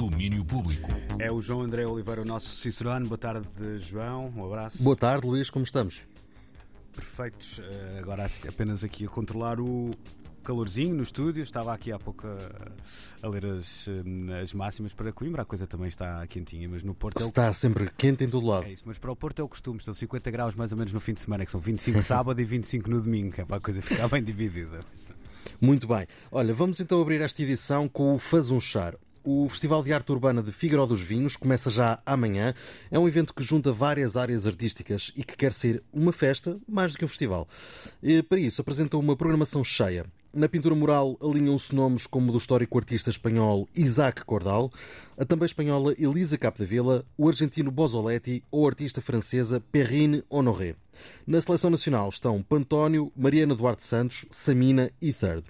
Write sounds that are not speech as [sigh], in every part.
Domínio Público. É o João André Oliveira, o nosso Cicerone. Boa tarde, João. Um abraço. Boa tarde, Luís. Como estamos? Perfeitos. Eh, agora apenas aqui a controlar o calorzinho no estúdio. Estava aqui há pouco a, a ler as, eh, as, máximas para Coimbra. A coisa também está quentinha, mas no Porto... É está é sempre quente em todo lado. É isso, mas para o Porto é o costume. Estão 50 graus mais ou menos no fim de semana, que são 25 [laughs] sábado e 25 no domingo. É para a coisa ficar bem dividida. Muito bem. Olha, vamos então abrir esta edição com o Fazunchar. O Festival de Arte Urbana de Figueiró dos Vinhos começa já amanhã. É um evento que junta várias áreas artísticas e que quer ser uma festa mais do que um festival. E, para isso, apresenta uma programação cheia. Na pintura mural alinham-se nomes como o do histórico artista espanhol Isaac Cordal, a também espanhola Elisa Capdevila, o argentino Bozoletti ou a artista francesa Perrine Honoré. Na seleção nacional estão Pantónio, Mariana Duarte Santos, Samina e Third.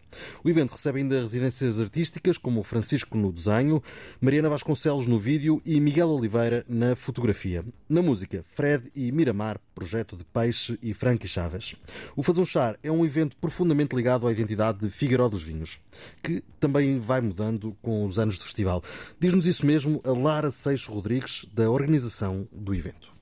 O evento recebe ainda residências artísticas como Francisco no desenho, Mariana Vasconcelos no vídeo e Miguel Oliveira na fotografia. Na música, Fred e Miramar, projeto de Peixe e Frankie Chaves. O Fazunchar é um evento profundamente ligado à identidade de Figueiró dos Vinhos, que também vai mudando com os anos de festival. Diz-nos isso mesmo a Lara Seixo Rodrigues, da organização do evento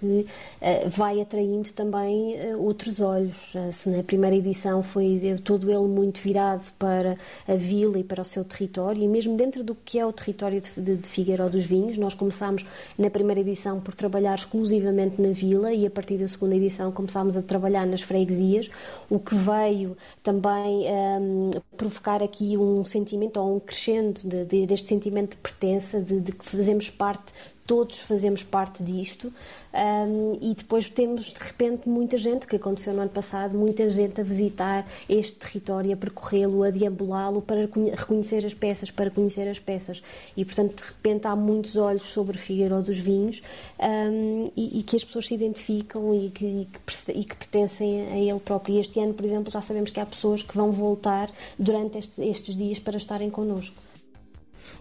que uh, vai atraindo também uh, outros olhos. Uh, se na primeira edição foi todo ele muito virado para a vila e para o seu território, e mesmo dentro do que é o território de, de, de Figueiró dos Vinhos, nós começámos na primeira edição por trabalhar exclusivamente na vila e a partir da segunda edição começámos a trabalhar nas freguesias, o que veio também um, ehm, provocar aqui um sentimento ou um crescendo de, de, deste sentimento de pertença, de, de que fazemos parte todos fazemos parte disto um, e depois temos de repente muita gente, que aconteceu no ano passado, muita gente a visitar este território, a percorrê-lo, a deambulá-lo para reconhecer as peças, para conhecer as peças e portanto de repente há muitos olhos sobre Figueiredo dos Vinhos um, e, e, que as pessoas se identificam e que, e que, e que pertencem a ele próprio. E este ano, por exemplo, já sabemos que há pessoas que vão voltar durante estes, estes dias para estarem connosco.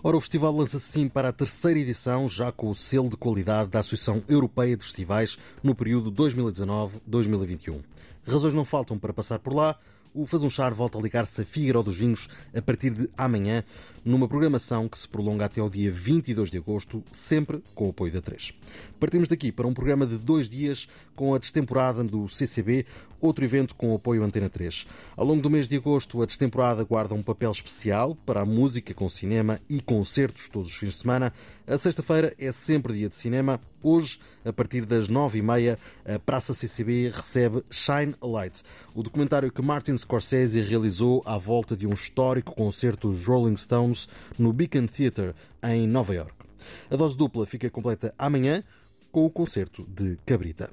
Ora, o festival lança-se sim para a terceira edição, já com o selo de qualidade da Associação Europeia de Festivais no período 2019-2021. Razões não faltam para passar por lá o Faz um Char volta a ligar-se a Figueiró dos Vinhos a partir de amanhã, numa programação que se prolonga até ao dia 22 de agosto, sempre com o apoio da 3. Partimos daqui para um programa de dois dias com a destemporada do CCB, outro evento com o apoio Antena 3. Ao longo do mês de agosto, a destemporada guarda um papel especial para a música com cinema e concertos todos os fins de semana. A sexta-feira é sempre dia de cinema. Hoje, a partir das nove e meia, a Praça CCB recebe Shine a Light, o documentário que Martin Scorsese realizou à volta de um histórico concerto dos Rolling Stones no Beacon Theatre, em Nova York. A dose dupla fica completa amanhã com o concerto de Cabrita.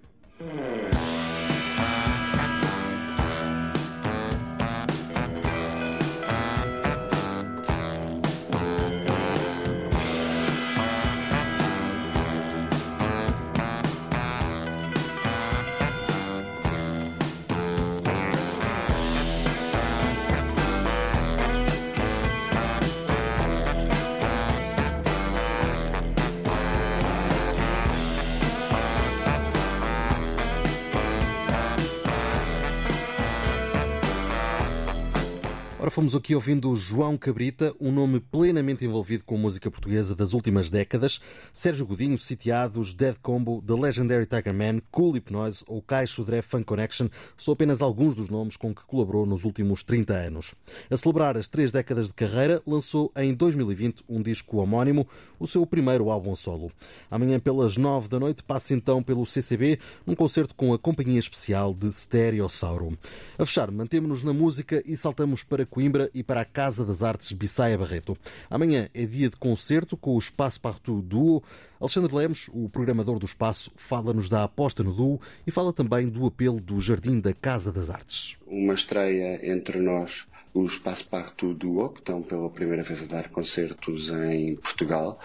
Fomos aqui ouvindo João Cabrita, um nome plenamente envolvido com a música portuguesa das últimas décadas. Sérgio Godinho, Sitiados, Dead Combo, The Legendary Tiger Man, Cool Hypnoise ou Caixo Dre Fun Connection são apenas alguns dos nomes com que colaborou nos últimos 30 anos. A celebrar as três décadas de carreira, lançou em 2020 um disco homónimo, o seu primeiro álbum solo. Amanhã, pelas 9 da noite, passa então pelo CCB, num concerto com a companhia especial de Stereossauro. A fechar, mantemos-nos na música e saltamos para Coimbra Coimbra e para a Casa das Artes Bissaia Barreto. Amanhã é dia de concerto com o Espaço Partout Duo. Alexandre Lemos, o programador do espaço, fala-nos da aposta no duo e fala também do apelo do Jardim da Casa das Artes. Uma estreia entre nós o Espaço Partout Duo, que estão pela primeira vez a dar concertos em Portugal.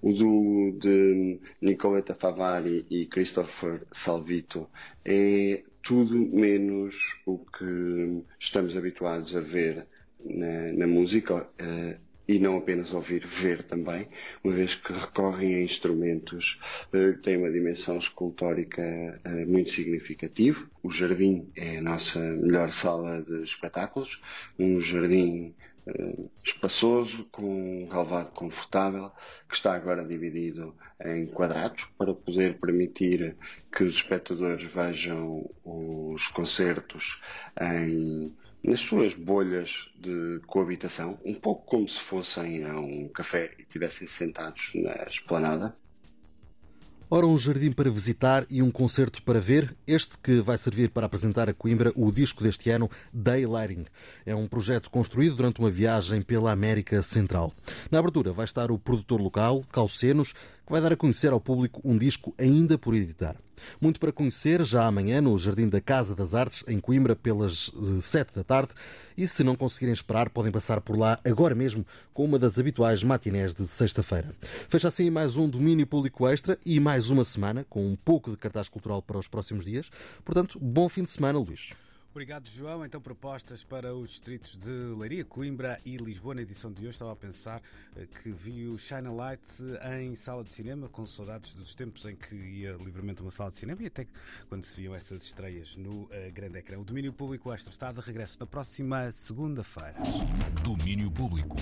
O duo de Nicoleta Favari e Christopher Salvito é tudo menos o que estamos habituados a ver na, na música uh, e não apenas ouvir, ver também, uma vez que recorrem a instrumentos uh, que têm uma dimensão escultórica uh, muito significativa. O jardim é a nossa melhor sala de espetáculos, um jardim espaçoso, com um relevado confortável, que está agora dividido em quadrados para poder permitir que os espectadores vejam os concertos em nas suas bolhas de coabitação, um pouco como se fossem a um café e estivessem sentados na esplanada. Ora, um jardim para visitar e um concerto para ver, este que vai servir para apresentar a Coimbra o disco deste ano, Daylighting. É um projeto construído durante uma viagem pela América Central. Na abertura vai estar o produtor local, Calcenos, que vai dar a conhecer ao público um disco ainda por editar. Muito para conhecer já amanhã no Jardim da Casa das Artes, em Coimbra, pelas eh, sete da tarde. E se não conseguirem esperar, podem passar por lá agora mesmo com uma das habituais matinés de sexta-feira. Fecha assim mais um domínio público extra e mais uma semana com um pouco de cartaz cultural para os próximos dias. Portanto, bom fim de semana, Luís. Obrigado, João. Então, propostas para os distritos de Leiria, Coimbra e Lisboa. Na edição de hoje estava a pensar eh, que vi o China Light em sala de cinema, com saudades dos tempos em que ia livremente uma sala de cinema e até quando se viam essas estreias no uh, grande ecrã. O domínio público extra está de regresso na próxima segunda-feira. Domínio público.